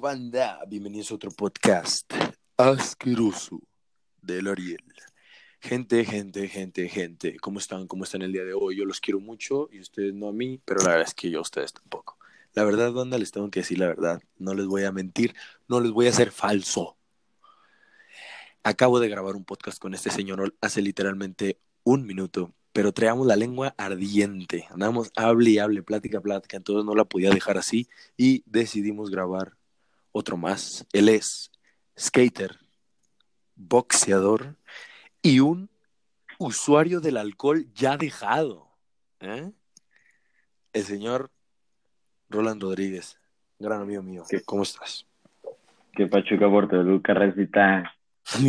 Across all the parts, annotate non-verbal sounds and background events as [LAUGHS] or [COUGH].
Banda, bienvenidos a otro podcast asqueroso del Ariel. Gente, gente, gente, gente, ¿cómo están? ¿Cómo están el día de hoy? Yo los quiero mucho y ustedes no a mí, pero la verdad es que yo a ustedes tampoco. La verdad, banda, les tengo que decir la verdad. No les voy a mentir, no les voy a hacer falso. Acabo de grabar un podcast con este señor hace literalmente un minuto, pero traíamos la lengua ardiente. Andamos hable y hable, plática, plática, entonces no la podía dejar así y decidimos grabar otro más. Él es skater, boxeador y un usuario del alcohol ya dejado. ¿eh? El señor Roland Rodríguez, gran amigo mío. ¿Qué? ¿Cómo estás? Que Pachuca Portoluca, Recita.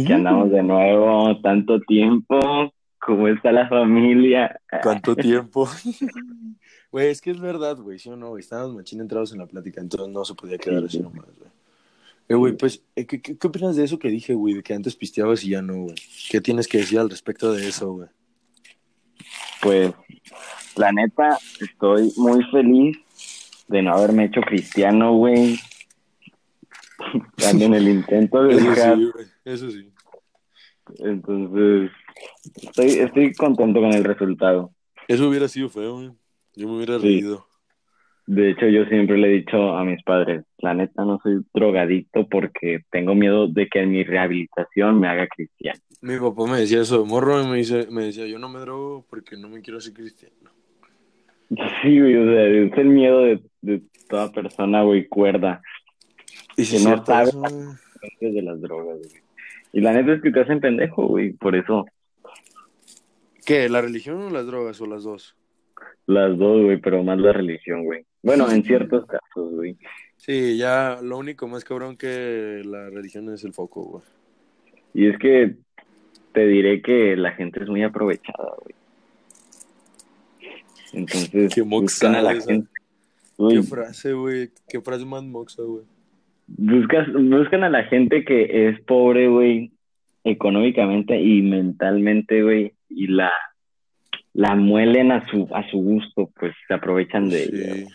Que andamos de nuevo, tanto tiempo. ¿Cómo está la familia? ¿Cuánto tiempo? [LAUGHS] Güey, es que es verdad, güey, ¿sí o no? Estábamos machín entrados en la plática, entonces no se podía quedar así nomás, güey. Eh, güey, pues, eh, ¿qué, qué, qué opinas de eso que dije, güey? De que antes pisteabas y ya no, güey. ¿Qué tienes que decir al respecto de eso, güey? Pues, la neta, estoy muy feliz de no haberme hecho cristiano, güey. [LAUGHS] En el intento de Eso dejar. sí, güey, eso sí. Entonces, estoy, estoy contento con el resultado. Eso hubiera sido feo, güey. Yo me hubiera Sí. reído. De hecho, yo siempre le he dicho a mis padres, la neta no soy drogadicto porque tengo miedo de que en mi rehabilitación me haga cristiano. Mi papá me decía eso de morro y me, dice, me decía, yo no me drogo porque no me quiero hacer cristiano. [LAUGHS] Sí, güey, o sea, es el miedo de, de toda persona, güey, cuerda, Y si Que no sabe. eso, de las drogas, güey. Y la neta es que te hacen pendejo, güey, por eso ¿Qué? ¿La religión o las drogas o las dos? las dos, güey, pero más la religión, güey. Bueno, en ciertos casos, güey. Sí, ya lo único más cabrón que la religión es el foco, güey. Y es que te diré que la gente es muy aprovechada, güey. Entonces, Qué buscan a la esa. gente, Qué frase, güey. Qué frase más moxa, güey. buscas, buscan a la gente que es pobre, güey, económicamente y mentalmente, güey, y la, la muelen a su, a su gusto, pues se aprovechan de ella. Sí.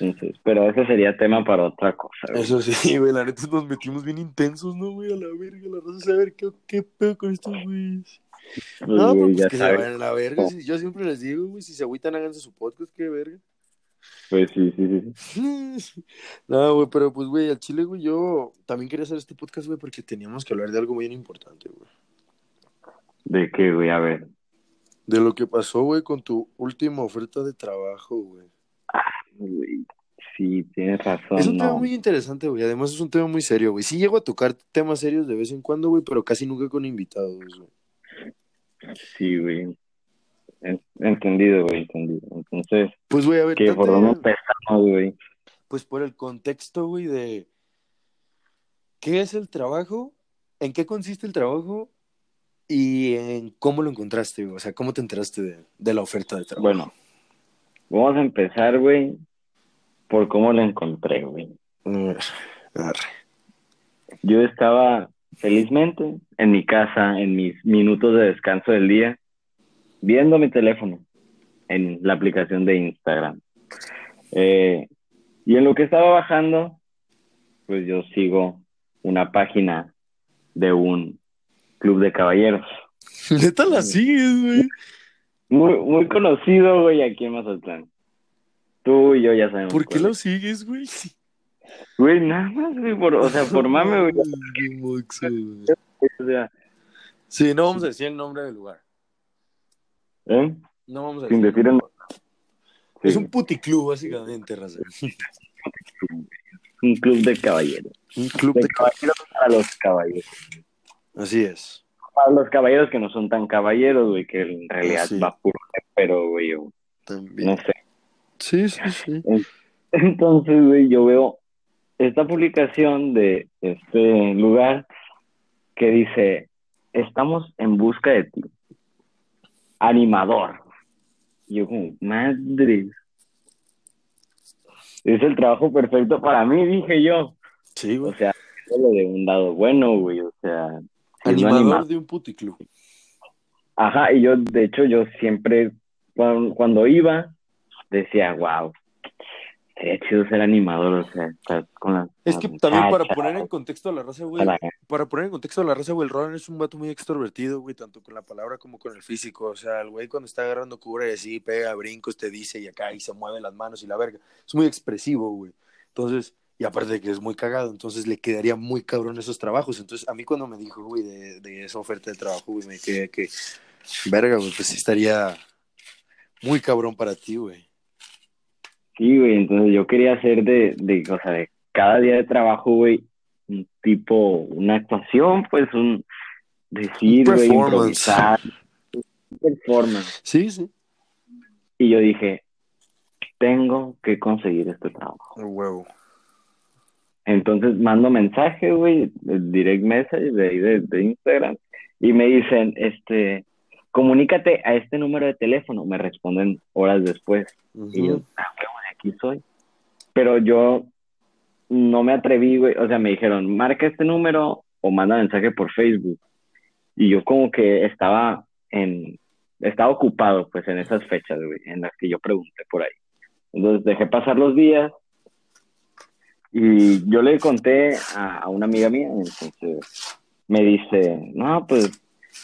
Entonces, pero eso sería tema para otra cosa, güey. Eso sí, [LAUGHS] güey. La neta nos metimos bien intensos, ¿no, güey? A la verga. La raza saber qué, qué pedo con estos güeyes. Pues, No, güey, pues ya que se vayan a la verga. Si- Yo siempre les digo, güey, si se agüitan, háganse su podcast, qué verga. Pues sí, sí, sí. sí. [LAUGHS] No, güey, pero pues, güey, al chile, güey, yo también quería hacer este podcast, güey, porque teníamos que hablar de algo bien importante, güey. ¿De qué, güey? A ver. De lo que pasó, güey, con tu última oferta de trabajo, güey. Güey, Sí, tienes razón, Es un tema muy interesante, güey. Además, es un tema muy serio, güey. Sí llego a tocar temas serios de vez en cuando, güey, pero casi nunca con invitados, güey. Sí, güey. En- Entendido, güey, entendido. Entonces, Pues, güey, a ver, date- ¿Por dónde empezamos, güey? pues por el contexto, güey, de qué es el trabajo, en qué consiste el trabajo y en cómo lo encontraste, güey. O sea, cómo te enteraste de, de la oferta de trabajo. Bueno, vamos a empezar, güey, por cómo lo encontré, güey. Yo estaba felizmente en mi casa, en mis minutos de descanso del día, viendo mi teléfono en la aplicación de Instagram. Eh, y en lo que estaba bajando, pues yo sigo una página de un club de caballeros. [LAUGHS] Neta la sigues, güey. Muy, muy conocido, güey, aquí en Mazatlán. Tú y yo ya sabemos. ¿Por qué lo es. sigues, güey? Güey, nada más, güey, por, o sea, por mame, [LAUGHS] güey. O sea, Sí, no vamos a decir el nombre del lugar. ¿eh? No vamos a Sin decir. decir el Es Sí, un puticlub, básicamente, raza. un club de caballeros. Un club De de caballeros para los caballeros. Así es. Para los caballeros que no son tan caballeros, güey, que en realidad Sí. va puro pero, güey, yo También. no sé. Sí, sí, sí. [LAUGHS] Entonces, güey, yo veo esta publicación de este lugar que dice, estamos en busca de ti. Animador. Y yo como, madre. Es el trabajo perfecto para mí, dije yo. Sí, O güey. sea, lo de un lado bueno, güey. O sea, Animador anima- de un puticlub. Ajá, y yo, de hecho, yo siempre, cuando, cuando iba, decía, wow, Sería chido ser animador, o sea, con las. Es que también para poner en contexto a la raza, güey, para- para poner en contexto a la raza, güey, el Roland es un vato muy extrovertido, güey, tanto con la palabra como con el físico. O sea, el güey cuando está agarrando cura y así, pega brincos, te dice y acá y se mueve las manos y la verga. Es muy expresivo, güey. Entonces, y aparte de que es muy cagado, entonces le quedaría muy cabrón esos trabajos. Entonces, a mí cuando me dijo, güey, de, de esa oferta de trabajo, güey, me quedé que, verga, güey, pues estaría muy cabrón para ti, güey. Sí, güey, entonces yo quería hacer de, de, o sea, de cada día de trabajo, güey, un tipo, una actuación, pues, un decir, güey, improvisar, un performance. Sí, sí. Y yo dije, tengo que conseguir este trabajo. Huevo. Entonces mando mensaje, güey, direct message de ahí de, de Instagram, y me dicen, este, comunícate a este número de teléfono. Me responden horas después. Y yo, ah, de aquí soy. Pero yo no me atreví, güey. O sea, me dijeron, marca este número o manda mensaje por Facebook. Y yo como que estaba en, estaba ocupado, pues, en esas fechas, güey, en las que yo pregunté por ahí. Entonces dejé pasar los días y yo le conté a, a una amiga mía, entonces me dice, no, pues,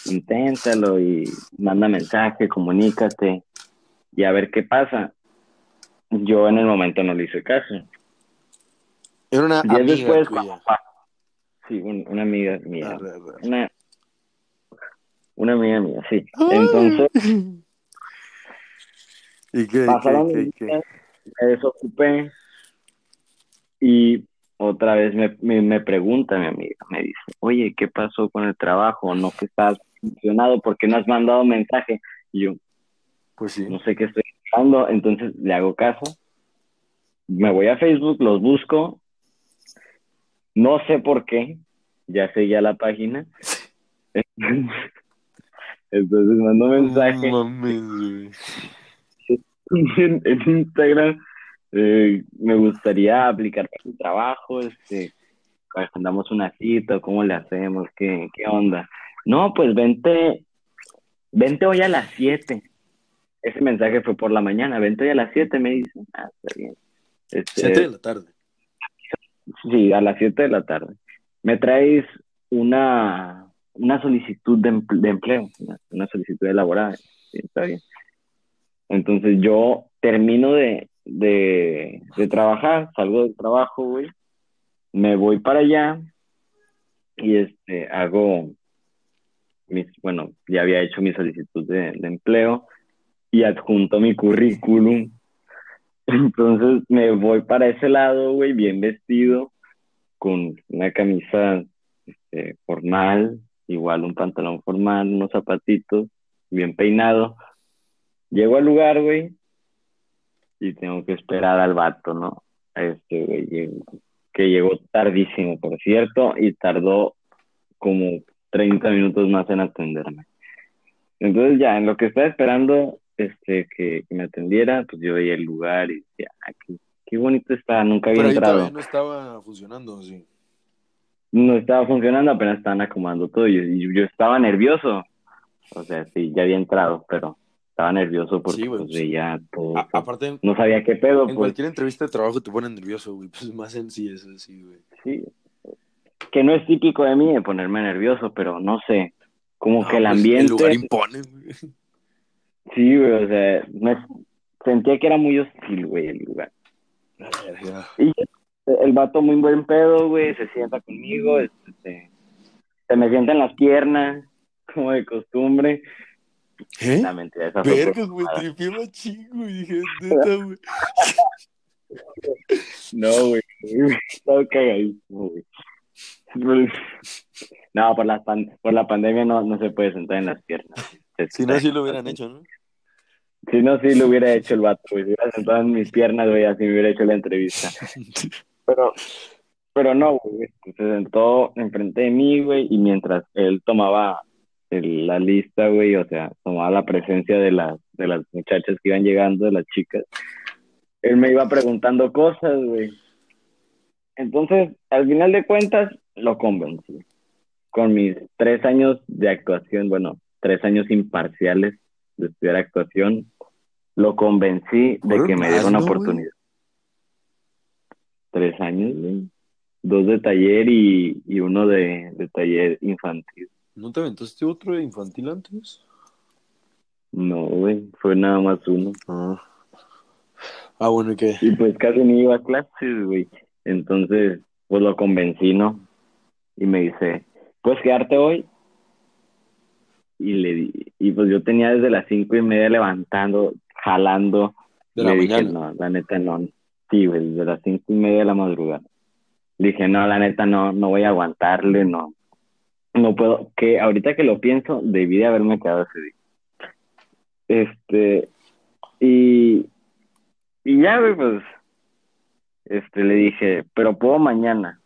inténtalo y manda mensaje, comunícate y a ver qué pasa. Yo en el momento no le hice caso. Era una Días amiga después, tuya. cuando pa- sí, un- una amiga mía, Arre, arre. una, una amiga mía, sí. Entonces, [LAUGHS] ¿Y qué, pasaron qué, me desocupé y otra vez me, me, me pregunta mi amiga, me dice, oye, ¿qué pasó con el trabajo? ¿No que estás funcionado? ¿Por qué no has mandado mensaje? Y yo, Pues sí. no sé qué estoy haciendo, entonces le hago caso. Me voy a Facebook, los busco. No sé por qué, ya seguía la página. [LAUGHS] Entonces mando mensaje No mames, güey. [LAUGHS] en, en Instagram. Eh, me gustaría aplicar para un trabajo, este, agendamos una cita, ¿cómo le hacemos? ¿Qué, qué onda? No, pues vente, vente hoy a las 7. Ese mensaje fue por la mañana, vente hoy a las 7, me dicen. Ah, está bien. Este, Siete de la tarde. Sí, a las 7 de la tarde. Me traes una, una solicitud de, empl- de empleo, una, una solicitud elaborada. Sí, está bien. Entonces yo termino de, de, de trabajar, salgo del trabajo, güey, me voy para allá y este, hago mis, bueno, ya había hecho mi solicitud de, de empleo y adjunto mi currículum. [LAUGHS] Entonces me voy para ese lado, güey, bien vestido, con una camisa este, formal, igual un pantalón formal, unos zapatitos, bien peinado. Llego al lugar, güey, y tengo que esperar al vato, ¿no? Este, güey, que llegó tardísimo, por cierto, y tardó como 30 minutos más en atenderme. Entonces ya, en lo que estaba esperando este, que, que me atendiera, pues yo veía el lugar y decía, ah, qué, qué bonito está, nunca había Pero ahí entrado. no estaba funcionando, sí. No estaba funcionando, apenas estaban acomodando todo y yo, y yo estaba nervioso. O sea, sí, ya había entrado, pero estaba nervioso porque Sí, güey, pues, veía todo. A- aparte, en no sabía qué pedo, pues cualquier entrevista de trabajo te ponen nervioso, güey. Pues [LAUGHS] más en sí es así, güey. sí. Que no es típico de mí de ponerme nervioso, pero no sé, como No, que el pues, ambiente... El lugar impone, güey. Sí, güey, o sea, me- sentía que era muy hostil, güey, el lugar. Y el vato muy buen pedo, güey, se sienta conmigo, este, se, se me sienta en las piernas, [LAUGHS] como de costumbre. ¿Eh? La mentira, esa fue Verga, por- güey, tripié machín, güey. Dije, neta, güey. [LAUGHS] No, güey, estaba cagadísimo, güey. No, por la, pan- por la pandemia no, no se puede sentar en las piernas. Si no, sí lo hubieran hecho, ¿no? Si no, sí lo hubiera hecho el vato, güey. Si hubiera sentado en mis piernas, güey, así me hubiera hecho la entrevista. [LAUGHS] Pero, pero no, güey. Se sentó enfrente de mí, güey, y mientras él tomaba el- la lista, güey, o sea, tomaba la presencia de las, de las muchachas que iban llegando, de las chicas, él me iba preguntando cosas, güey. Entonces, al final de cuentas, lo convencí. Con mis tres años de actuación, bueno, tres años imparciales de estudiar actuación, lo convencí de que me diera una oportunidad. tres años, güey. Dos de taller y, y uno de, de taller infantil. ¿No te aventaste otro de infantil antes? No, güey, fue nada más uno. Ah. Ah, bueno, ¿y qué? Y pues casi ni iba a clases, güey. Entonces, pues lo convencí, ¿no? Y me dice, ¿puedes quedarte hoy? Y le di, y pues yo tenía desde las cinco y media levantando, jalando. De le la dije, mañana. no, la neta no. Sí, güey, desde las cinco y media de la madrugada. Le dije, no, la neta no, no voy a aguantarle, no. No puedo, que ahorita que lo pienso, debí de haberme quedado ese día. Este, y, y ya, pues, este, le dije, pero puedo mañana.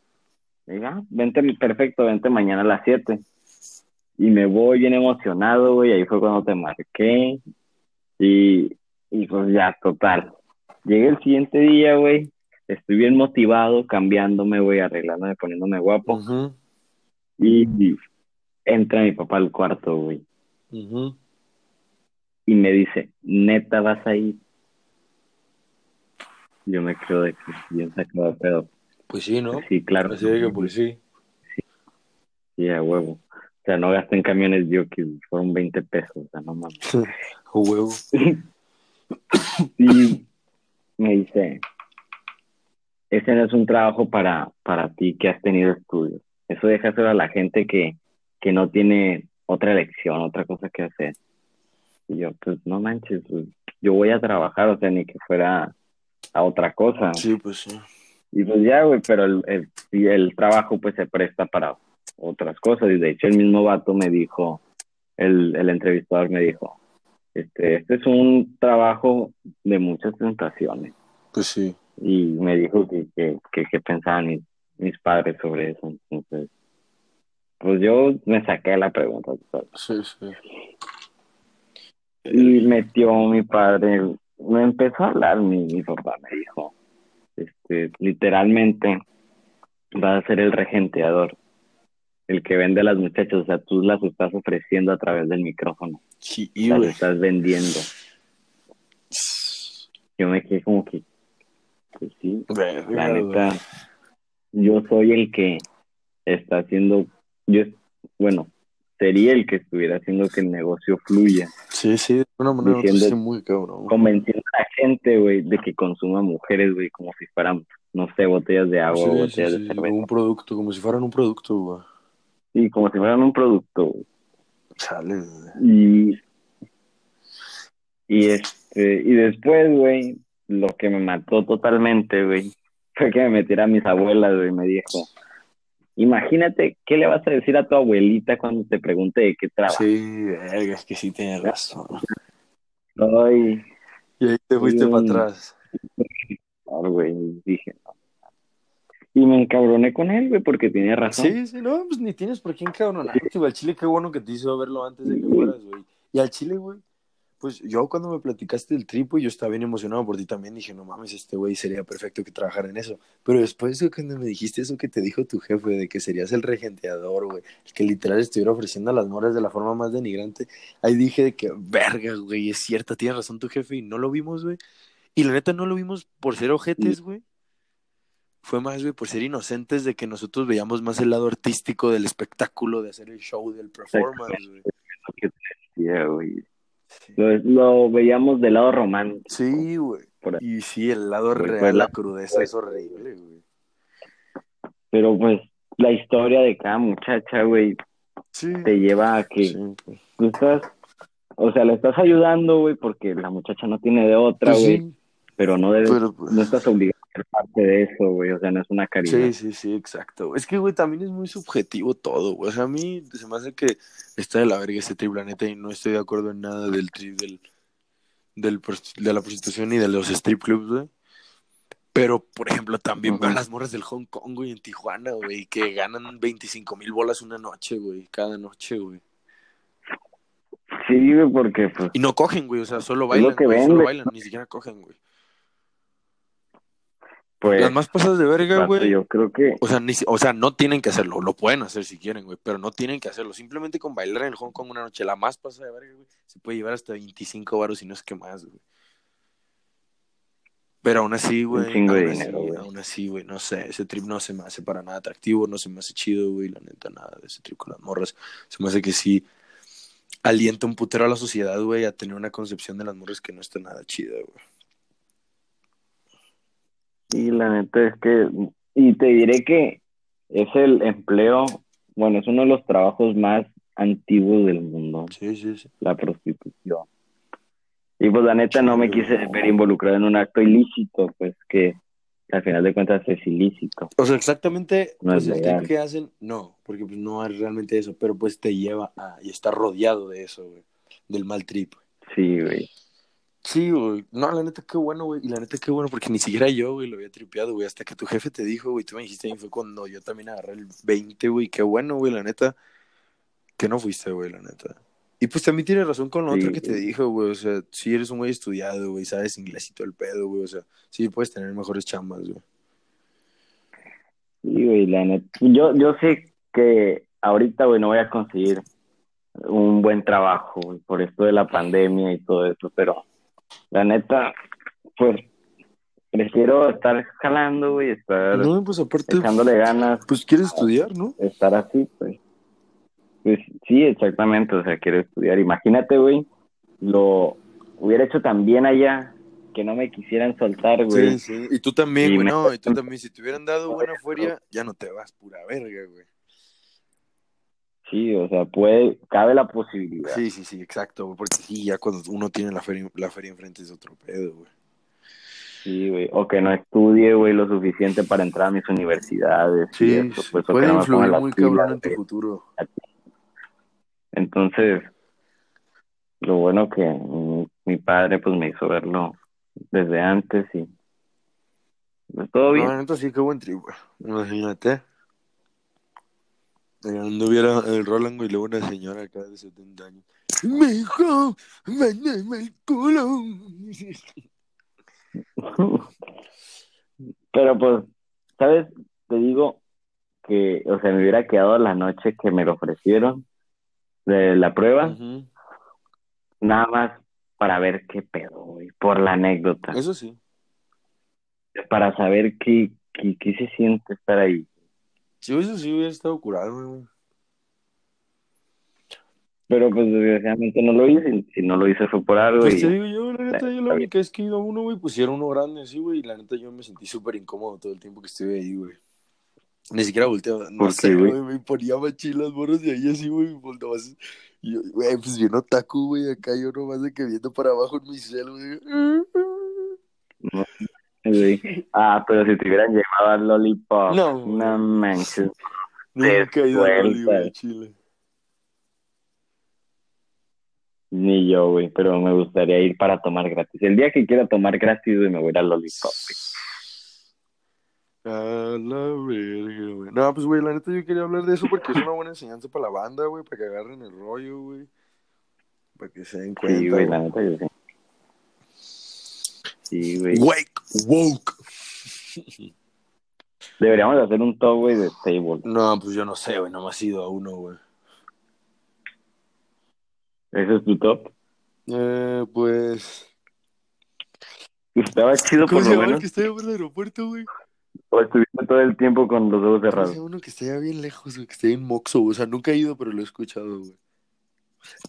Dije, ah, vente, perfecto, vente mañana a las 7. Y me voy bien emocionado, güey, ahí fue cuando te marqué. Y, y pues ya, total. Llegué el siguiente día, güey, estoy bien motivado, cambiándome, güey, arreglándome, poniéndome guapo. Y, y entra mi papá al cuarto, güey, y me dice, neta, vas a ir. Yo me quedo de que bien sacado de pedo. Pues sí, ¿no? Sí, claro. Así de que pues sí. Sí, a huevo. O sea, no gasté en camiones yo que fueron 20 pesos, o sea, no mames. [LAUGHS] A huevo. Y me dice, ese no es un trabajo para, para ti que has tenido estudios. Eso déjaselo a la gente que, que no tiene otra elección, otra cosa que hacer. Y yo, pues no manches, pues, yo voy a trabajar, o sea, ni que fuera a otra cosa. Sí, pues sí. Y pues ya, güey, pero el, el, y el trabajo pues se presta para otras cosas. Y de hecho el mismo vato me dijo, el, el entrevistador me dijo, este, este es un trabajo de muchas tentaciones. Pues sí. Y me dijo que, que, que, que pensaban mis, mis padres sobre eso. Entonces, pues yo me saqué la pregunta. ¿sabes? Sí, sí. Y metió mi padre, me empezó a hablar mi, mi papá, me dijo, este, literalmente vas a ser el regenteador, el que vende a las muchachas, o sea, tú las estás ofreciendo a través del micrófono, Sí, las estás vendiendo. Yo me quedé como que, pues sí, la neta, yo soy el que está haciendo, yo, bueno, sería el que estuviera haciendo que el negocio fluya. Sí, sí, de una manera Diciendo- sí, muy cabrón. convenciendo a la gente, güey, de que consuma mujeres, güey, como si fueran, no sé, botellas de agua Sí, botellas sí, de como cerveza. un producto, como si fueran un producto, güey. Sí, como si fueran un producto, güey. Chale, güey. Y, y este, y después, güey, lo que me mató totalmente, güey, fue [LAUGHS] que me metiera a mis abuelas, güey, me dijo, imagínate, ¿qué le vas a decir a tu abuelita cuando te pregunte de qué trabaja? Sí, verga, es que sí tienes razón. [LAUGHS] Ay, Y ahí te fuiste para atrás. no, güey, dije, no. Y me encabroné con él, güey, porque tenía razón. Sí, sí, no, pues ni tienes por qué encabronarte, güey. Al chile, qué bueno que te hizo verlo antes de que fueras, güey. Y al chile, güey, pues yo cuando me platicaste del tripo, yo estaba bien emocionado por ti también. Dije, no mames, este güey sería perfecto que trabajara en eso. Pero después de cuando me dijiste eso que te dijo tu jefe, de que serías el regenteador, güey, el que literal estuviera ofreciendo a las moras de la forma más denigrante, ahí dije de que, verga, güey, es cierto, tienes razón tu jefe y no lo vimos, güey. Y la neta no lo vimos por ser ojetes, güey. Fue más, güey, por ser inocentes de que nosotros veíamos más el lado artístico del espectáculo, de hacer el show, del performance, güey. Lo veíamos del lado romántico. Sí, güey. Y sí, el lado real, pues, la crudeza es horrible, güey. Pero pues la historia de cada muchacha, güey, Sí. te lleva a que Sí, pues. tú estás, o sea, le estás ayudando, güey, porque la muchacha no tiene de otra, Pues güey, sí, pero no debes, pero pues- no estás obligado ser parte de eso, güey, o sea, no es una caridad. Sí, sí, sí, exacto. Es que, güey, también es muy subjetivo todo, güey. O sea, a mí se me hace que está de la verga ese trip, la neta, y no estoy de acuerdo en nada del trip del, de la prostitución y de los strip clubs, güey. Pero, por ejemplo, también Ujú. veo a las morras del Hong Kong, güey, en Tijuana, güey, que ganan 25 mil bolas una noche, güey, cada noche, güey. Sí, güey, porque pues Y no cogen, güey, o sea, solo bailan, lo que güey, solo bailan, ni siquiera cogen, güey. Pues Las más pasadas de verga, güey. yo creo que O sea, ni, o sea, no tienen que hacerlo, lo pueden hacer si quieren, güey, pero no tienen que hacerlo. Simplemente con bailar en el Hong Kong una noche, la más pasada de verga, güey, se puede llevar hasta 25 varos y no es que más, güey. Pero aún así, güey. Un chingo de aún dinero, así- güey. Aún así, güey, no sé. Ese trip no se me hace para nada atractivo, no se me hace chido, güey. La neta, nada de ese trip con las morras. Se me hace que sí alienta un putero a la sociedad, güey, a tener una concepción de las morras que no está nada chida, güey. Y la neta es que, y te diré que es el empleo, bueno, es uno de los trabajos más antiguos del mundo, Sí, sí, sí. la prostitución. Y pues la neta no me quise ver involucrado en un acto ilícito, pues que al final de cuentas es ilícito. O sea, exactamente, No pues es el que hacen, no, porque pues no es realmente eso, pero pues te lleva a, y está rodeado de eso, güey, del mal trip. Sí, güey. Sí, güey. No, la neta, qué bueno, güey. Y la neta, qué bueno, porque ni siquiera yo, güey, lo había tripeado, güey. Hasta que tu jefe te dijo, güey, tú me dijiste, y fue cuando yo también agarré el 20, güey. Qué bueno, güey, la neta. Que no fuiste, güey, la neta. Y pues también tienes razón con lo Sí, otro que te dijo, güey. O sea, sí eres un güey estudiado, güey, sabes inglés y todo el pedo, güey. O sea, sí puedes tener mejores chambas, güey. Sí, güey, la neta. Yo, yo sé que ahorita, güey, no voy a conseguir un buen trabajo, güey, por esto de la pandemia y todo eso, pero la neta, pues, prefiero estar jalando, güey, estar No, pues aparte, echándole ganas, pues quieres estudiar, ¿no? estar así, pues. Pues sí, exactamente, o sea, quiero estudiar. Imagínate, güey, lo hubiera hecho también allá, que no me quisieran soltar, güey. Sí, sí. Y tú también, güey, no. Y tú [LAUGHS] también. Si te hubieran dado buena feria, ya no te vas, pura verga, güey. Sí, o sea, puede, cabe la posibilidad. Sí, sí, sí, exacto, güey, porque sí, ya cuando uno tiene la feria, la feria enfrente es otro pedo, güey. Sí, güey. O que no estudie, güey, lo suficiente para entrar a mis universidades. y eso, pues, puede no influir muy pilas, cabrón en tu futuro. Entonces, lo bueno que mi padre, pues, me hizo verlo desde antes y pues todo No, bien. la neta sí, qué buen güey. Imagínate. Eh, Anduviera el Roland, y luego una señora acá de 70 años. Mijo, mándame el culo. [LAUGHS] Pero pues, ¿sabes? Te digo que, o sea, me hubiera quedado la noche que me lo ofrecieron de la prueba, Ujú. nada más para ver qué pedo, güey, por la anécdota, Eso sí. para saber qué, qué, qué se siente estar ahí. Sí, eso sí hubiera estado curado, güey. Pero pues desgraciadamente no lo hice, si no lo hice fue por algo Pues y te digo yo, la neta, yo la única vez que he ido a uno, güey, pues era uno grande así, güey, y la neta yo me sentí súper incómodo todo el tiempo que estuve ahí, güey. Ni siquiera volteaba, no ¿Por sé, güey? me ponía machín las morras de ahí así, güey, volteaba así. Y yo, güey, pues bien otaku, güey, acá yo nomás de que viendo para abajo en mi cel, güey. no, [LAUGHS] Ah, pero si te hubieran llevado al Lollipop, No, no manches. Nunca he ido a Loli, güey, sueltas. Chile. Ni yo, güey, pero me gustaría ir para tomar gratis. El día que quiera tomar gratis, güey, me voy a ir al Lollipop. güey. A la verga, güey. No, pues, güey, la neta yo quería hablar de eso porque es una buena enseñanza para la banda, güey, para que agarren el rollo, güey. Para que se den cuenta. Sí, güey. la neta yo sí. Sí, güey. Wake, woke. Deberíamos hacer un top, güey, de table. No, pues yo no sé, güey, nomás he ido a uno, güey. ¿Ese es tu top? Eh, pues. Estaba chido ¿Cómo por lo menos. que por el aeropuerto, güey? O estuviste todo el tiempo con los ojos ¿Cómo se cerrados. uno que está allá bien lejos, güey? Que está en Moxo, güey. O sea, nunca he ido, pero lo he escuchado, güey.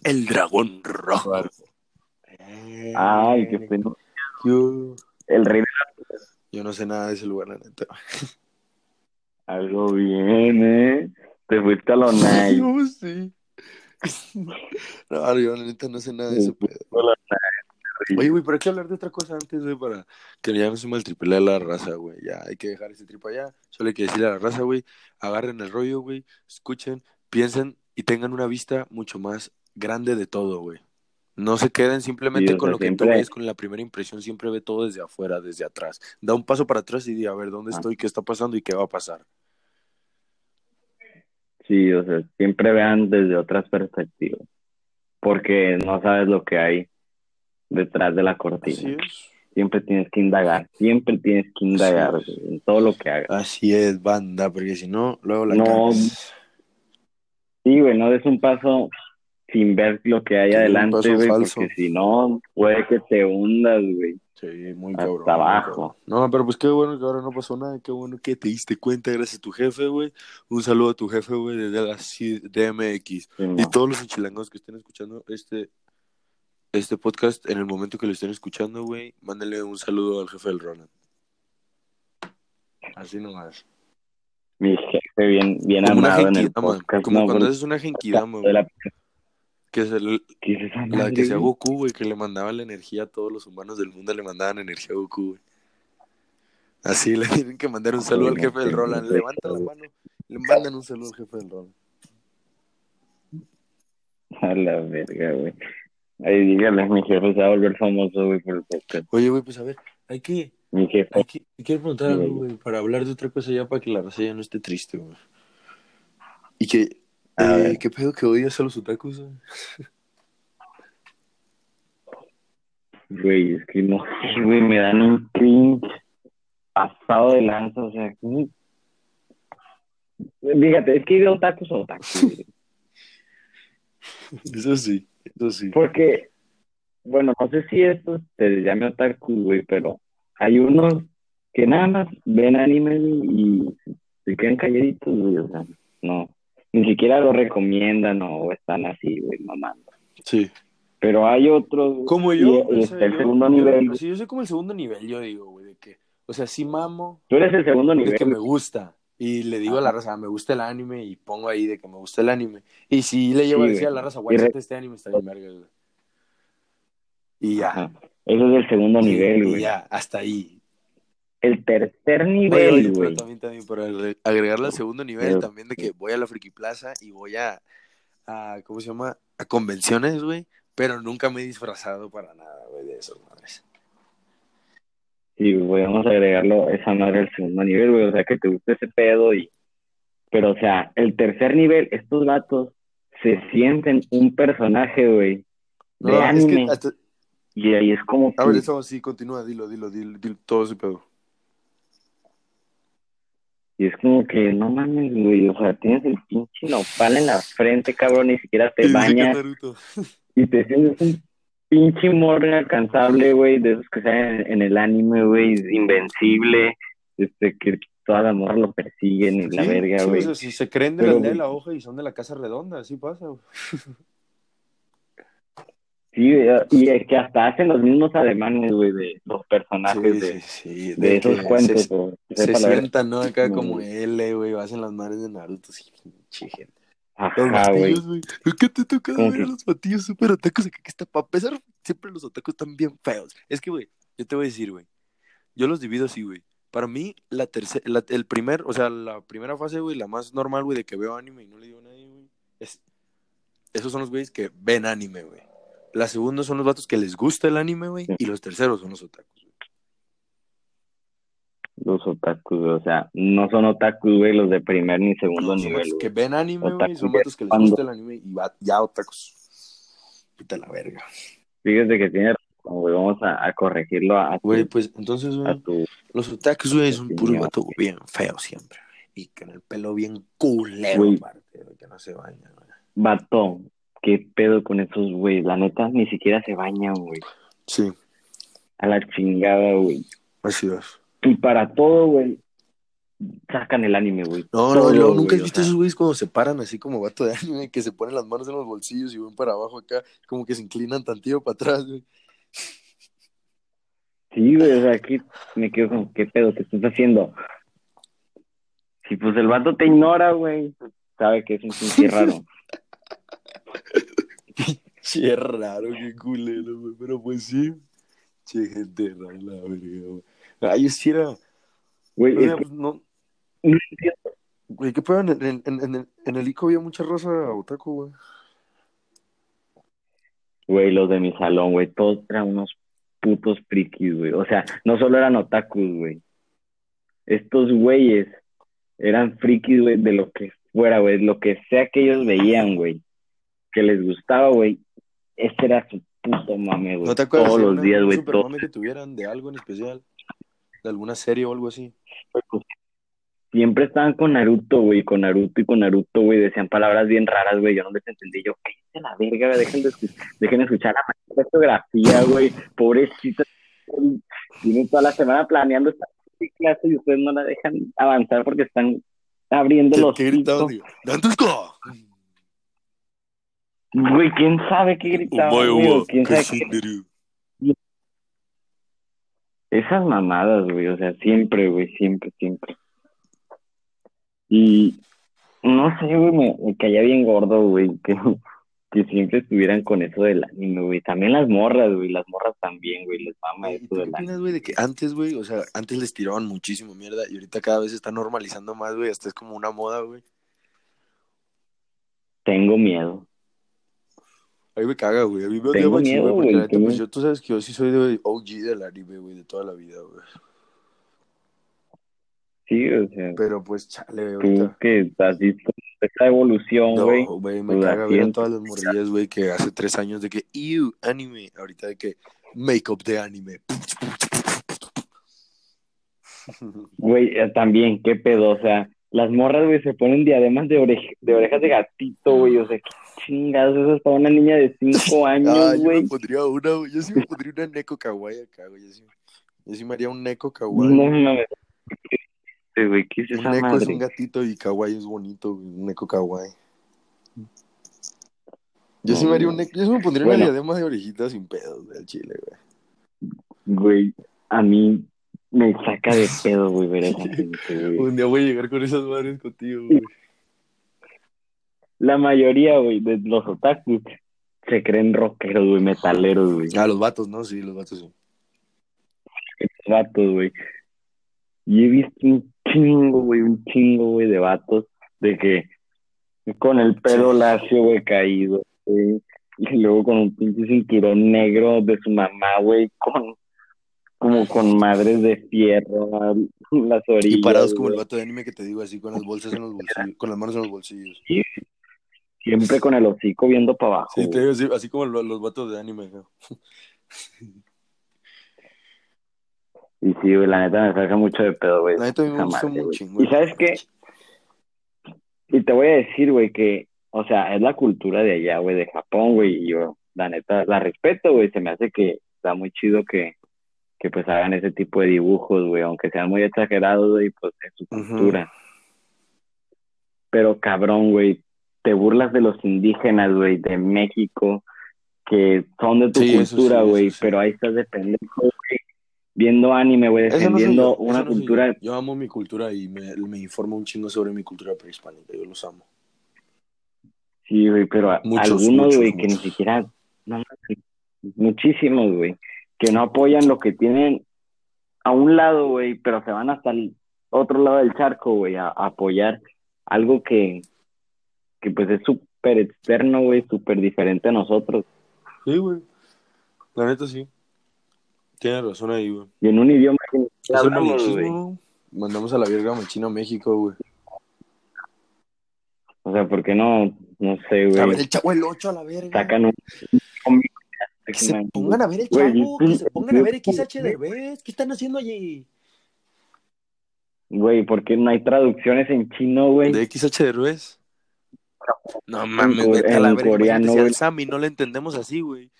El dragón rojo. Eh, Ay, qué pena. Yo, El rey de yo no sé nada de ese lugar, la neta. algo bien, ¿eh? Te fuiste a lo [LAUGHS] nice. Yo sí. No, yo la neta no sé nada de ese pedo. Oye, güey, pero hay que hablar de otra cosa antes, güey, para que ya no se maltripele a la raza, güey. Ya hay que dejar ese trip allá. Solo hay que decirle a la raza, güey, agarren el rollo, güey, escuchen, piensen y tengan una vista mucho más grande de todo, güey. No se queden simplemente Sí, con sea, lo que tú siempre- ves, con la primera impresión, siempre ve todo desde afuera, desde atrás. Da un paso para atrás y di, a ver, ¿dónde Ah. estoy? ¿Qué está pasando? ¿Y qué va a pasar? Sí, o sea, siempre vean desde otras perspectivas. Porque no sabes lo que hay detrás de la cortina. Siempre tienes que indagar, siempre tienes que indagar en todo lo que hagas. Así es, banda, porque si no, luego la No, cagas. Sí, güey, no des un paso sin ver lo que hay adelante, güey, porque si no, puede que te hundas, güey. Sí, muy Hasta cabrón. abajo. cabrón. No, pero pues qué bueno que ahora no pasó nada. Qué bueno que te diste cuenta gracias a tu jefe, güey. Un saludo a tu jefe, güey, desde la CDMX. Sí, Y no. todos los enchilangos que estén escuchando este, este podcast, en el momento que lo estén escuchando, güey, mándenle un saludo al jefe del Ronan. Así nomás. Mi jefe bien, bien Como en el podcast. Como no, cuando haces una genkidama, de güey. la, Que es el- ¿qué es esa la madre, que sea? Goku, güey, que le mandaba la energía a todos los humanos del mundo, le mandaban energía a Goku, güey. Así [LAUGHS] le tienen que mandar un saludo al jefe del Roland. Levanta la mano, le mandan un saludo al jefe del Roland. A la verga, güey. Ahí dígale, mi jefe se va a volver famoso, güey, por el podcast. Oye, güey, pues a ver, hay que, Mi jefe. hay que, quiero preguntar algo, güey, para hablar de otra cosa ya, para que la raza ya no esté triste, güey. Y que, A eh, ver. ¿qué pedo que odias a los otakus, güey? Güey, es que no sé, güey, me dan un cringe pasado de lanza, o sea, ¿cómo? Fíjate, es que hay de otakus a otakus, güey. [LAUGHS] Eso sí, eso sí. Porque, bueno, no sé si esto se llame otaku, güey, pero hay unos que nada más ven anime y se quedan calladitos, güey, o sea, no, ni siquiera lo recomiendan o están así, güey, mamando. Sí. Pero hay otros, Como yo, y, y o sea, está el yo- segundo yo- nivel. Sí, yo soy como el segundo nivel, yo digo, güey, de que, o sea, sí mamo, Tú eres el segundo de nivel, que me gusta. Y le digo a la raza, me gusta el anime, y pongo ahí de que me gusta el anime. Y si le llevo Sí, a decir a la raza, Y güey, re- este anime está bien verga, güey. Y ya. Ajá. Ese es el segundo Y- nivel, y güey. ya, hasta ahí. El tercer nivel, güey. también, también, para agre- agregarle al segundo nivel, también de que voy a la Friki Plaza y voy a, a, ¿cómo se llama? A convenciones, güey, pero nunca me he disfrazado para nada, güey, de esas madres. Sí, güey, vamos a agregarlo esa madre al segundo nivel, güey. O sea, que te guste ese pedo y... Pero, o sea, el tercer nivel, estos vatos se sienten un personaje, güey, de No, es anime. que hasta... Y ahí es como A ver, eso sí, continúa, dilo, dilo, dilo, dilo todo ese pedo. Y es como que, no mames, güey. O sea, tienes el pinche nopal en la frente, cabrón. Ni siquiera te bañas. Y te sientes un pinche morro inalcanzable, güey, de esos que salen en, en el anime, güey, invencible, este, que todas las morras lo persiguen y la Sí, verga, sí, güey. si se creen de Pero, la de la hoja y son de la casa redonda, así pasa, güey. [LAUGHS] Sí, eh, y es que hasta hacen los mismos ademanes, güey, de los personajes Sí, de, sí, sí, de esos cuentos. Se, o- sientan, ¿no? Acá como. L, güey, hacen las madres de Naruto, sí, gente. Los Ajá, güey. Es que te toca ver los batillos súper otakus acá que está para pesar. Siempre los otakus están bien feos. Es que, güey, yo te voy a decir, güey. Yo los divido así, güey. Para mí, la tercera, el primer, o sea, la primera fase, güey, la más normal, güey, de que veo anime y no le digo a nadie, güey. Es, esos son los güeyes que ven anime, güey. La segunda son los vatos que les gusta el anime, güey. Sí. Y los terceros son los otakus. güey. Los otakus, güey, o sea, no son otakus, güey, los de primer ni segundo No, nivel, güey. que ven anime, güey. Son vatos que les gusta el anime y va, ya otakus. Puta la verga. Fíjate que tiene razón, güey, vamos a, a corregirlo a, Güey, pues entonces, güey, tu... los otakus, güey, son puros vatos bien feos siempre. Y con el pelo bien culero, Güey. aparte, güey, que no se baña, güey. Vato, qué pedo con esos, güey, la neta, ni siquiera se bañan, güey. Sí, A la chingada, güey. así es. Y para todo, güey, sacan el anime, güey. No, Todo, no, güey, nunca has visto esos güeyes cuando se paran así como vato de anime, que se ponen las manos en los bolsillos y van para abajo acá, como que se inclinan tantillo para atrás, güey. Sí, güey, o sea, aquí me quedo con, ¿qué pedo? ¿Qué estás haciendo? Si pues el vato te ignora, güey, sabe que es un pinche [LAUGHS] raro. [LAUGHS] Che, raro, qué culero, güey, pero pues sí. Che, gente rara, la verga, güey. Ay, era... Güey, Oye, es que pues, no, no entiendo. güey, ¿qué pedo? En, en, en, en el ICO había mucha raza otaku, güey. Güey, los de mi salón, güey, todos eran unos putos frikis, güey. O sea, no solo eran otakus, güey. Estos güeyes eran frikis, güey, de lo que fuera, güey, lo que sea que ellos veían, güey, que les gustaba, güey. Ese era su puto mame, güey. ¿No te acuerdas Todos de los una- días, güey, todo. que tuvieran de algo en especial? ¿De alguna serie o algo así? siempre estaban con Naruto, güey, con Naruto y con Naruto, güey, decían palabras bien raras, güey, yo no les entendí, yo, ¿qué es la verga? güey? Dejen de, escu- dejen de escuchar la geografía, güey, pobrecita, tienen toda la semana planeando esta clase y ustedes no la dejan avanzar porque están abriendo ¿Qué, los qué gritaban? Güey, ¿quién sabe qué gritaba, güey? ¿Quién sabe qué? Esas mamadas, güey, o sea, siempre, güey, siempre, siempre. Y no sé, güey, me, me caía bien gordo, güey, que, [LAUGHS] que siempre estuvieran con eso del anime, güey. También las morras, güey, las morras también, güey, les mama ¿Y eso del anime. güey, de que antes, güey, o sea, antes les tiraban muchísimo mierda y ahorita cada vez se está normalizando más, güey, hasta es como una moda, güey. Tengo miedo. Ahí me caga, güey. A mí me odia machín, güey, porque güey, la neta, tengo- pues yo, tú sabes que yo sí soy de OG del anime, güey, de toda la vida, güey. Sí, o sea, Pero pues, chale, tú ahorita. que has visto esta evolución, No, güey. güey, me pues, caga ver a todas las morrillas, güey, que hace tres años de que, ew, anime. Ahorita de que, make-up de anime. [LAUGHS] Güey, eh, también, qué pedo, o sea, las morras, güey, se ponen diademas de, orej- de orejas de gatito, güey, o sea, qué chingados, eso es para una niña de cinco [LAUGHS] Ah, años, yo me güey. pondría una, güey. Yo sí me [LAUGHS] pondría una neko kawaii acá, güey. Yo sí, yo sí me haría un neko kawaii. No güey. mames. Sí, güey, ¿qué es un neko es madre? un gatito y kawaii es bonito, güey. Un neko kawaii. Yo sí No, me haría un no. neko. Yo sí me pondría Bueno. una diadema de orejitas sin pedos, güey, al chile, güey. Güey, a mí me saca de [LAUGHS] pedo, güey, ver esa gente, güey. Un día voy a llegar con esas madres contigo, güey. La mayoría, güey, de los otakus se creen rockeros, güey, metaleros, güey. Ah, los vatos, ¿no? Sí, los vatos sí. vatos, güey. Y he visto un chingo, güey, un chingo, güey, de vatos de que con el pelo lacio, güey, caído, güey. Y luego con un pinche cinturón negro de su mamá, güey, con como con madres de fierro, [LAUGHS] las orillas. Y parados como el vato de anime que te digo, así con las bolsas en los bolsillos, con las manos en los bolsillos. Siempre con el hocico viendo para abajo. Sí, te digo, así, así como lo- los vatos de anime, güey. [LAUGHS] Y sí, güey, la neta me saca mucho de pedo, güey. La neta me gusta chingo. Y sabes qué? Y te voy a decir, güey, que, o sea, es la cultura de allá, güey, de Japón, güey, y yo, la neta, la respeto, güey, se me hace que está muy chido que, que pues hagan ese tipo de dibujos, güey, aunque sean muy exagerados, güey, pues es su cultura. Pero cabrón, güey, te burlas de los indígenas, güey, de México, que son de tu Sí, cultura, güey, sí. pero ahí estás de pendejo, güey, viendo anime, güey, Ese no soy defendiendo una no cultura yo. Yo amo mi cultura y me, me informo un chingo sobre mi cultura prehispánica. Yo los amo. Sí, güey, pero Muchos, algunos, güey, que ni siquiera, no, muchísimos, güey, que no apoyan lo que tienen a un lado, güey, pero se van hasta el otro lado del charco, güey, a, a apoyar algo que, que pues es súper externo, güey, súper diferente a nosotros. Sí, güey. La neta sí. Tienes razón ahí, güey. Y en un idioma que ni hablamos, güey. Mandamos a la verga machina a México, güey. O sea, ¿por qué no, no sé, A ver, güey, el chavo el 8 a la verga. sacan un? Que se pongan a ver el Güey, chavo, que se pongan a ver XHDB. ¿Qué están haciendo allí? Güey, ¿por qué no hay traducciones en chino, güey? ¿De XHDB? No mames, vete a la en verga. coreano, Imagínate si güey. al Sammy no le entendemos así, güey.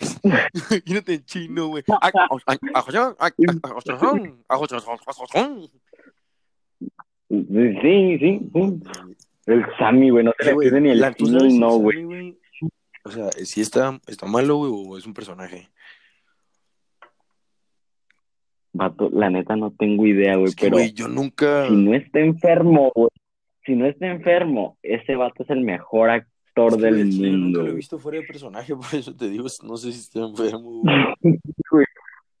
[LAUGHS] Imagínate en chino, güey. Sí, sí, sí. El Sammy, güey, no se Eh, le pide ni el la- ¿tú chino, no, güey. O sea, si está, está malo, güey, o es un personaje. Vato, la neta no tengo idea, güey, Es que, pero güey, yo nunca. si no está enfermo, güey, si no está enfermo, ese vato es el mejor actor Es que, del chile yo mundo, nunca lo he visto fuera de personaje, [LAUGHS] por eso te digo, no sé si está enfermo, [LAUGHS] güey.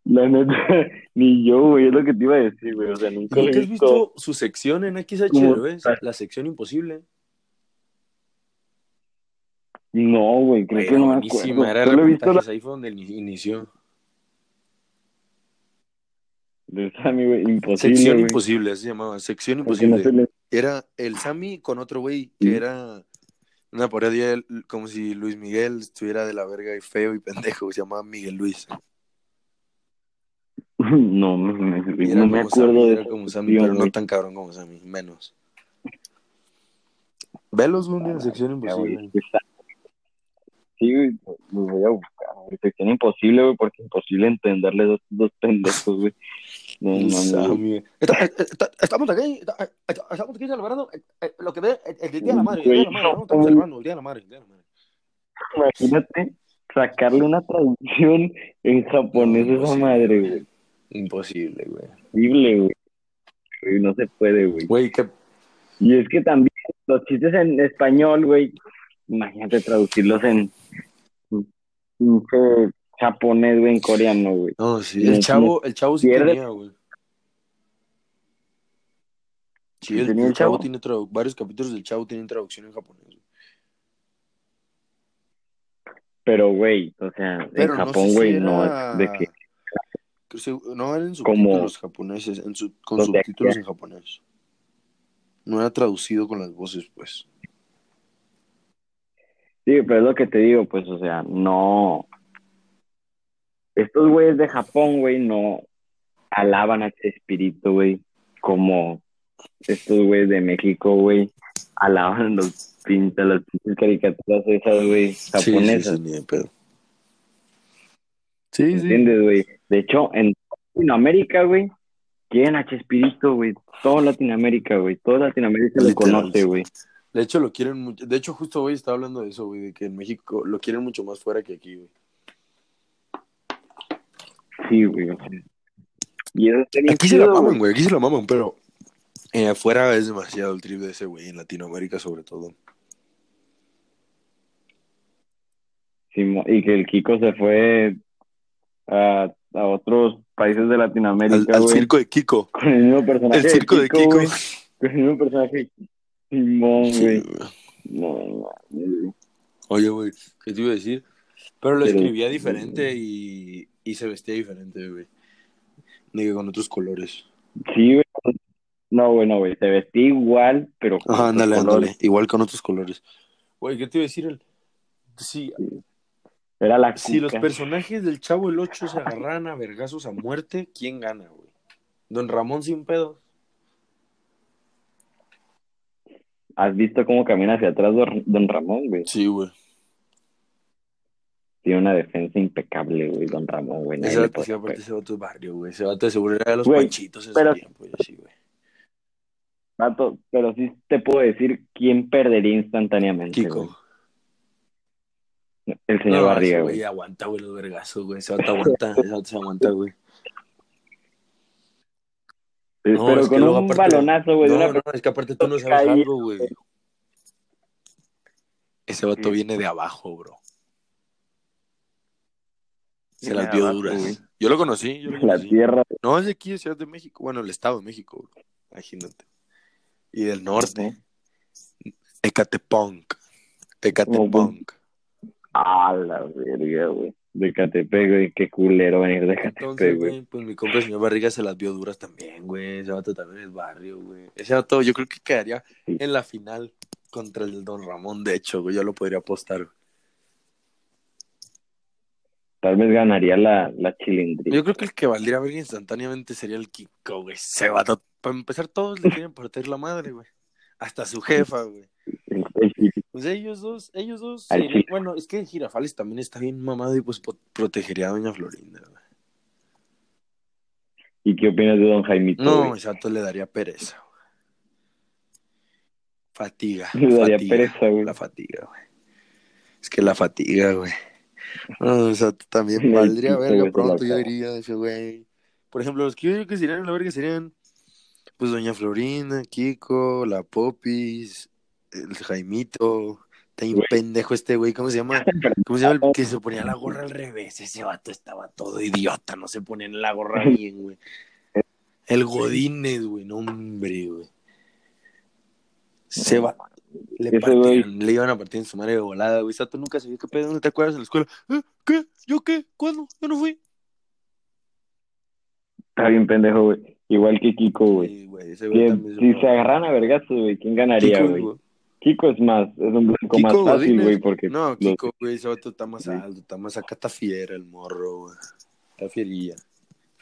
La neta, [LAUGHS] ni yo, güey, es lo que te iba a decir, güey, o sea, nunca lo ¿Nunca has visto. su sección en ¿Cómo XHDB? está? La sección imposible. No, güey, creo Güey, que no me acuerdo. era Solo he visto la ahí fue donde ini- inició. del Sammy, güey, imposible, Sección güey. imposible, así se llamaba, sección no imposible. se le- Era el Sammy con otro güey que era una parodia, de- como si Luis Miguel estuviera de la verga y feo y pendejo, se llamaba Miguel Luis. [LAUGHS] No, me, me- no me acuerdo Sammy, de era como Sammy, pero no tan cabrón como Sammy, menos. Velos un día en sección imposible. Sí, güey, los voy a buscar, güey. Sección imposible, güey, porque imposible entenderle dos, dos pendejos, güey. No. Está- está- estamos aquí, estamos aquí celebrando eh, eh, lo que ve el, el Día de la Madre, el Día de la Madre, ¿no? Estamos celebrando el Día de la Madre, el Día de la Madre. Imagínate sacarle una traducción en japonés a No, esa madre, güey. Imposible, güey. Imposible, güey. Güey, No se puede, güey. Güey, qué Y es que también los chistes en español, güey, imagínate traducirlos en pinche japonés, güey, en coreano, güey. No, sí, No, el chavo, el chavo sí pierde- tenía, güey. Sí, el, ¿Tenía el el chavo tiene tradu- varios capítulos del chavo tienen traducción en japonés. güey. Pero, güey, o sea, Pero en no Japón, si güey, era- no es de que... No eran Como- subtítulos japoneses, en su- con los subtítulos en japonés. No era traducido con las voces, pues. Sí, pero es lo que te digo, pues, o sea, no... Estos güeyes de Japón, güey, no alaban a Chespirito, güey, como estos güeyes de México, güey, alaban los pintas, las caricaturas esas, güey, japonesas. Sí, sí, sí, pedo. Sí. ¿Entiendes, güey? De hecho, en Latinoamérica, güey, quieren a Chespirito, güey. Todo Latinoamérica, güey. Toda Latinoamérica lo conoce, güey. De hecho, lo quieren mucho. De hecho, justo hoy estaba hablando de eso, güey, de que en México lo quieren mucho más fuera que aquí, güey. Sí, güey. Y eso está bien Aquí se la maman, güey. aquí se la maman, pero eh, afuera es demasiado el trip de ese, güey, en Latinoamérica sobre todo. Sí, y que el Kiko se fue a, a otros países de Al, Latinoamérica, al güey. circo de Kiko. Con el mismo personaje. El circo de Kiko. Con el mismo personaje. Simón, Sí, güey. güey. No, no, no. Oye, güey, ¿qué te iba a decir? Pero lo Pero- escribía diferente y, y se vestía diferente, güey. Que con otros colores. Sí, güey. No, güey, no, güey. Se vestía igual, pero con Ajá, ándale, colores. ándale. Igual con otros colores. Güey, ¿qué te iba a decir? El... Sí, Era la si los personajes del Chavo el 8 se agarraran a vergazos a muerte, ¿quién gana, güey? Don Ramón sin pedos. ¿Has visto cómo camina hacia atrás don Ramón, güey? Sí, güey. Tiene una defensa impecable, güey, don Ramón, güey. Ese vato, sí, pegar. ese vato es barrio, güey. Ese vato seguro era de los Güey, panchitos en pero- su tiempo y así, güey. Vato, pero sí te puedo decir quién perdería instantáneamente, Kiko. güey. El señor No, Barriga, güey. aguanta, güey, los vergazos, güey. Ese vato aguanta, se aguanta, güey. No, pero es con un aparte- balonazo, güey, No, una no, es que aparte tú no sabes algo, güey. Ese vato Sí. viene de abajo, bro. Se las vio duras. güey. Yo lo conocí, yo lo [LAUGHS] la tierra. No, es de aquí, de Ciudad de México. Bueno, el Estado de México, bro. Imagínate. Y del norte. Ecatepunk. Ecatepunk. A la verga, güey. De Catepec, güey. Qué culero venir de Entonces, Catepec, güey. güey, pues mi compa el señor Barriga se las vio duras también, güey. Ese vato también es barrio, güey. Ese vato yo creo que quedaría Sí. en la final contra el Don Ramón, de hecho, güey. Yo lo podría apostar. güey. Tal vez ganaría la, la chilindrina. Yo creo que el que valdría verga instantáneamente sería el Kiko, güey. Ese vato, para empezar, todos le quieren partir la madre, güey. Hasta su jefa, güey. Pues ellos dos, ellos dos. Serían- chile. Bueno, es que Girafales también está bien mamado y pues protegería a Doña Florinda, güey. ¿Y qué opinas de don Jaimito? No, vato le daría pereza, güey. Fatiga. Le daría fatiga, pereza, güey. La fatiga, güey. Es que la fatiga, güey. No, o sea, también valdría verga pronto, yo diría, ese güey. Por ejemplo, los que yo que serían la verga serían, pues, Doña Florinda, Kiko, la Popis, el Jaimito. Güey. pendejo este güey, ¿cómo se llama? [LAUGHS] ¿Cómo se llama? El que se ponía la gorra al revés. Ese vato estaba todo idiota, no se ponía la gorra [LAUGHS] bien, güey. El Godínez, güey, no, hombre, güey. Se va. Le, Ese partían- güey. le iban a partir en su madre de volada, güey. Sato nunca se vio qué pedo, ¿no te acuerdas en la escuela? ¿Eh? ¿Qué? ¿Yo qué? ¿Cuándo? Yo no fui. Está bien pendejo, güey. Igual que Kiko, güey. Sí, güey, ese güey Que también si se se agarran a vergazos, güey, ¿quién ganaría, Kiko, güey? güey. Kiko es más, es un blanco más Kiko fácil, Godínez. güey, porque No, los- Kiko, güey, ese vato está más Sí. alto, está más acá, está fiera el morro, güey. Está fierilla.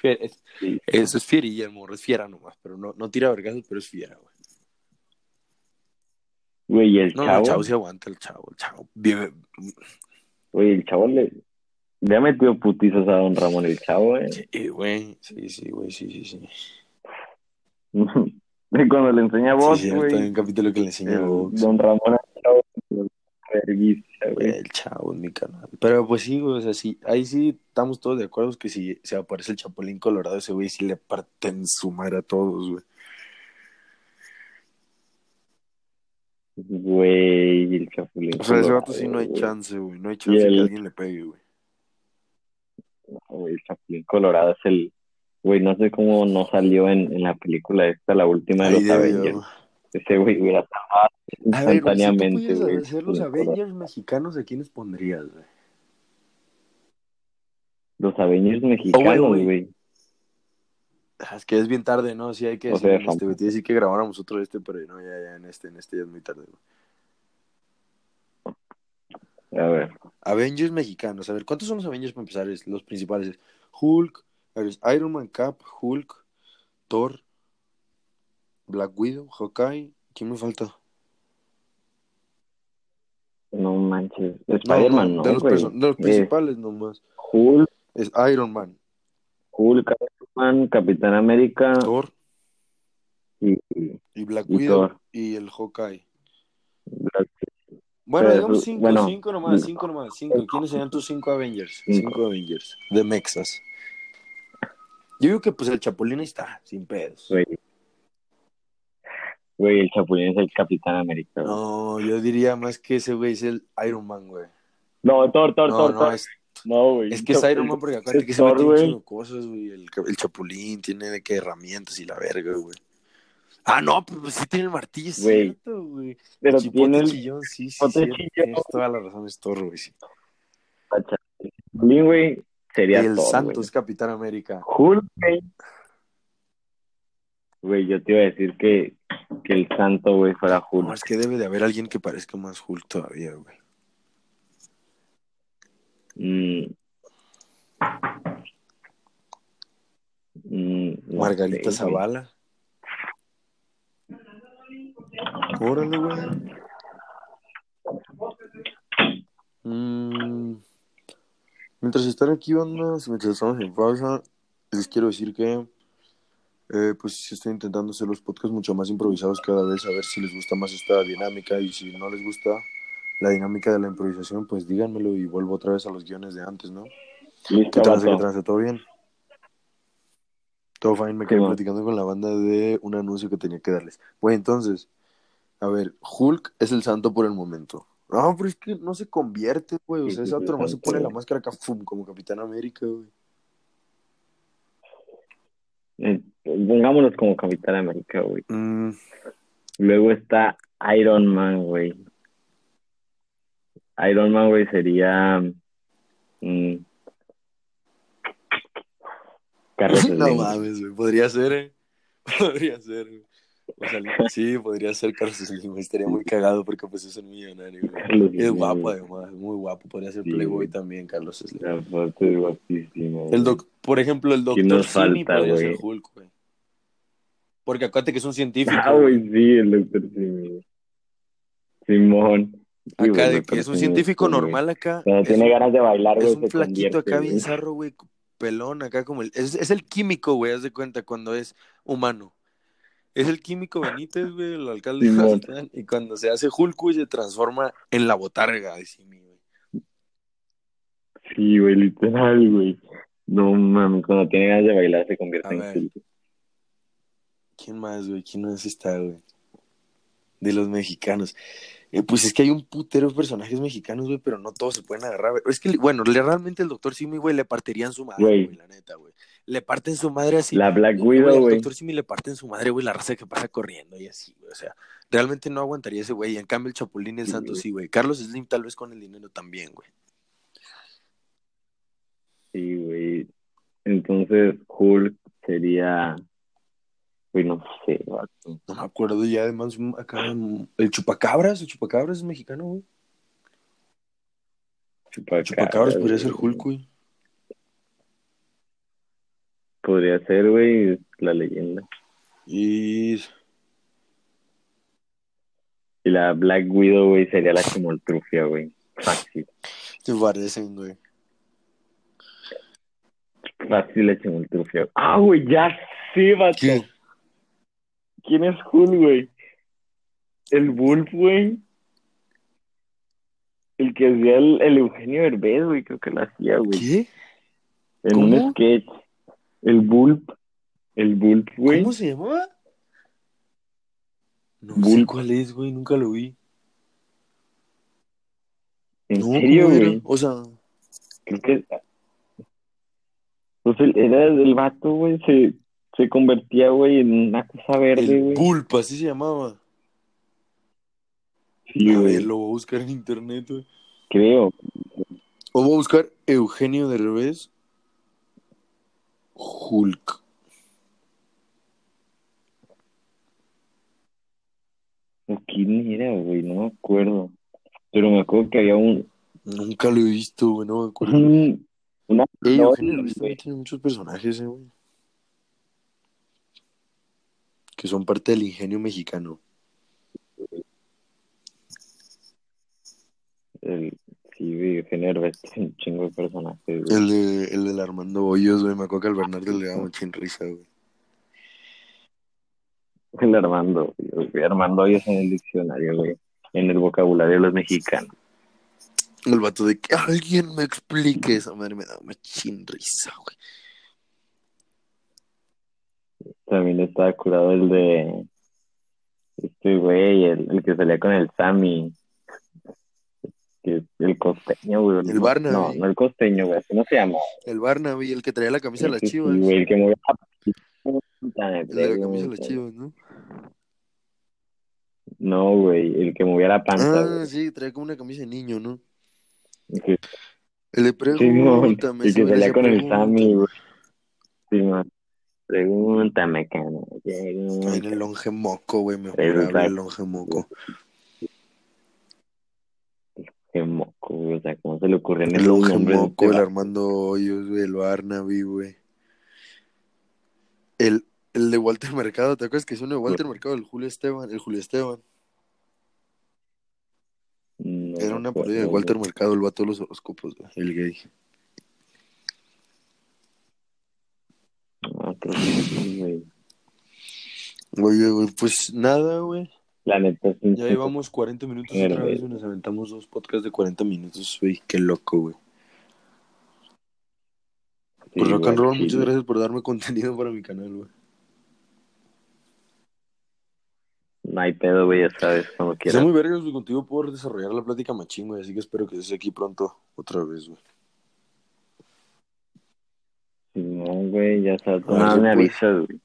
Fier- es- Eso es fierilla, el morro, es fiera nomás, pero no, no tira vergazos, pero es fiera, güey. Güey, el No, chavo, el chavo se aguanta, el chavo, el chavo. Vive- güey, el chavo le, le ha metido putizos a don Ramón el chavo, eh. Sí, güey, sí, sí, güey, sí, sí, sí. [LAUGHS] Cuando le enseña voz, sí, güey. cierto, hay un capítulo que le enseña el box. Don Ramón al chavo, güey. El chavo en mi canal. Pero pues sí, güey, o sea, sí, ahí sí estamos todos de acuerdo que si se aparece el Chapulín Colorado, ese güey sí le parten su madre a todos, güey. Güey, el chapulín. O sea, ese colorado, vato sí no hay güey. chance, güey. No hay chance el- que alguien le pegue, güey. No, güey, el Chapulín Colorado es el. Güey, no sé cómo no salió en, en la película esta, la última de Ahí los Avengers. güey. Ese güey hubiera estado A ver, güey, si tú instantáneamente, güey. los Colorado. Avengers mexicanos, ¿a quiénes pondrías, güey? Los Avengers Oh, güey, mexicanos, güey. Es que es bien tarde, ¿no? Sí hay que O decir, sea, en este, güey. Que grabáramos otro este, pero no, ya, ya, en este, en este ya es muy tarde, güey. A ver, Avengers mexicanos. A ver, ¿cuántos son los Avengers para empezar? Los principales. es Hulk, Iron Man, Cap, Hulk, Thor, Black Widow, Hawkeye. ¿Quién me falta? no manches. No, Spider-Man, no, de, los de los Es principales nomás. Hulk, Es Iron Man, Hulk, Capitán América Thor y, y y Black Y Widow Thor. y el Hawkeye. Black- Bueno, Pero, digamos cinco, bueno. cinco nomás, cinco nomás, cinco. ¿Quiénes serían tus cinco Avengers? Cinco. Cinco Avengers de Mexas. Yo digo que pues el Chapulín está, sin pedos. Güey. Güey, el Chapulín es el Capitán América. güey. No, yo diría más que ese güey es el Iron Man, güey. No, Thor, Thor, No, Thor, no, Thor. es, No, güey. es que es Iron Man porque acuérdate que se mete de cosas, güey. El, el Chapulín tiene de qué herramientas y la verga, güey. Ah, no, pues, pues sí tiene el martillo, es Güey. cierto, güey. Pero Chipote tiene el chillón, sí, sí, sí. Tienes toda la razón, es Thor, güey. sí. Chapulín, güey. Sería El Thor, Santo güey. es Capitán América. Hulk, güey. Güey, yo te iba a decir que, que el santo, güey, fuera Hulk. No, es que debe de haber alguien que parezca más Hulk todavía, güey. Mm. Mm, no Margarita sé, güey. Zavala. Órale, güey. Mm. Mientras están aquí, bandas, mientras estamos en pausa, les quiero decir que eh, pues estoy intentando hacer los podcasts mucho más improvisados cada vez, a ver si les gusta más esta dinámica y si no les gusta la dinámica de la improvisación, pues díganmelo y vuelvo otra vez a los guiones de antes, ¿no? ¿Qué Listo, trance, qué trance? ¿Todo bien? Todo fine, me quedé platicando con la banda de un anuncio que tenía que darles. Bueno, entonces, a ver, Hulk es el santo por el momento. No, pero es que no se convierte, güey. O sea, ese otro nomás se pone la máscara acá, fum, como Capitán América, güey. Eh, Pongámonos como Capitán América, güey. Mm, Luego está Iron Man, güey. Iron Man, güey, sería. mm, Carlos [LAUGHS] no mames, güey. Podría ser, ¿eh? [LAUGHS] Podría ser, güey. O sea, sí, podría ser Carlos Slim. Estaría muy cagado porque pues es un millonario, güey. Es guapo, además, muy guapo. Podría ser Sí, Playboy güey. también, Carlos Slim. Foto es guapísima, güey. El doc, por ejemplo, el ¿Quién doctor nos Simi falta, podría güey? ser Hulk, güey. Porque acuérdate que es un [LAUGHS] científico. Ah, güey, sí, el doctor Simi. Simón. Sí, acá de que es un científico normal acá. Cuando es tiene un- ganas de bailar, güey, Es un se flaquito acá bien zarro, güey, pelón, acá como el... Es, es el químico, güey, haz de cuenta, cuando es humano. Es el químico Benítez, güey, el alcalde de. Mazatlán, y cuando se hace Hulk, güey, se transforma en la botarga de Simi, güey. Sí, güey, literal, güey. No mames, cuando tiene ganas de bailar se convierte A en ver. Hulk. ¿Quién más, güey? ¿Quién más está, güey? De los mexicanos. Eh, pues es que hay un putero de personajes mexicanos, güey, pero no todos se pueden agarrar. güey. Es que, bueno, le- realmente el doctor Simi, güey, le partirían su madre, Güey. güey, la neta, güey. Le parten su madre así. La Black Widow, güey. doctor Simi le parten su madre, güey, la raza que pasa corriendo y así, güey. O sea, realmente no aguantaría ese güey. En cambio, el Chapulín y el Sí, Santo güey. sí, güey. Carlos Slim tal vez con el dinero también, güey. Sí, güey. Entonces, Hulk sería. Güey, no sé, vato. No me acuerdo ya, además, mm, acá, el Chupacabras, el Chupacabras es mexicano, güey. El Chupacabras, Chupacabras podría ser. Hulk, güey. Podría ser, güey, la leyenda. Y Y la Black Widow, güey, sería la chimoltrufia, güey. Fácil. te parecen, güey. Fácil la chimoltrufia. Ah, güey, ya sí, vato. ¿Qué? ¿Quién es Hulk, güey? El Bulb, güey. El que hacía el, el Eugenio Derbez, güey, creo que lo hacía, güey. ¿Qué? En un sketch. El Bulb. El Bulb, güey. ¿Cómo se llamaba? No sé cuál es, güey, nunca lo vi. ¿En No, serio, güey? O sea, Creo que. Pues el, era el vato, güey, se, se convertía, güey, en una cosa verde, güey. Pulpa, así se llamaba. Sí, a güey. ver, lo voy a buscar en internet, güey. Creo. O voy a buscar Eugenio Derbez Hulk. ¿O ¿Quién era, güey? No me acuerdo. Pero me acuerdo que había un. Nunca lo he visto, güey, no me acuerdo. un una. Ey, Eugenio güey. tiene muchos personajes, eh, güey. Que son parte del ingenio mexicano. El, sí, tiene un chingo de personajes. El de el del Armando Hoyos, güey. Me acuerdo que al Bernardo le daba mucha risa, güey. El Armando, güey. Armando es en el diccionario, güey. En el vocabulario de los mexicanos. El vato de que alguien me explique esa madre me da una chin risa, güey. También estaba curado el de. Este güey, el, el que salía con el Sammy. Que, el costeño, güey. El Barnaby. No, no el costeño, güey. ¿Cómo se llama? El Barnaby, el que traía la camisa de las sí, chivas. güey, el que movía la El de la camisa de las chivas, ¿no? No, güey, el que movía la panza, Ah, güey. sí, traía como una camisa de niño, ¿no? Sí, El de sí, no, el que salía con el pregunta. Sammy, güey. Sí, man. Pregúntame, cana. En el longe moco, güey, Exacto. habla el longe moco. Qué moco, güey. O sea, ¿cómo se le ocurren El longe moco, el este Armando Hoyos, güey, el Barnaby, güey. El, el de Walter Mercado, ¿te acuerdas que es uno de Walter Mercado? El Julio Esteban, el Julio Esteban. No Era me una parodia de. Walter Mercado, el vato de los horóscopos, güey, el gay. Ah, creo que sí, güey. Oye, güey, pues nada, güey. La neta, sí. Ya llevamos 40 minutos otra vez, güey, nos aventamos dos podcasts de 40 minutos, güey. Qué loco, güey. Sí, Pues rock and roll, sí, muchas güey. gracias por darme [LAUGHS] contenido para mi canal, güey. No hay pedo, güey, ya sabes, cuando quieras. muy vergas, güey, contigo por desarrollar la plática machín, güey, así que espero que estés aquí pronto otra vez, güey. No, güey, ya sabes. Tú nada me pues. avisas, güey.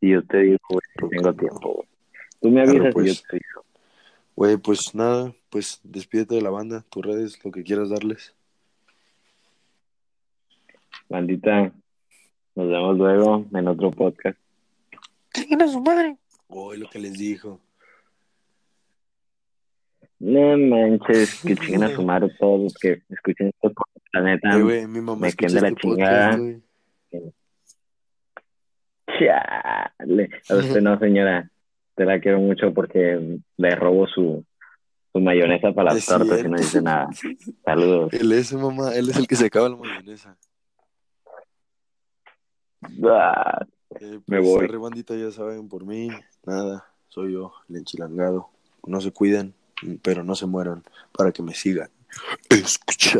Y yo te digo, güey, que tengo tiempo, güey. Tú me avisas y pues. yo te digo. Güey, pues nada, pues despídete de la banda, tus redes, lo que quieras darles. Bandita, nos vemos luego en otro podcast. ¡Chingan a su madre! Uy, lo que les dijo. No manches, que chinguen a su madre todos los que escuchen esto. La neta, mi mamá me quedé de la este chingada. podcast. Chale. A usted no, señora. Te la quiero mucho porque le robo su, su mayonesa para las tortas y no dice nada. Saludos. Él es, mamá, él es el que se acaba la mayonesa. Ah, Eh, Me pues, voy. arre, bandita, ya saben, por mí, nada, soy yo, el enchilangado. No se cuiden, pero no se mueran para que me sigan escuchando.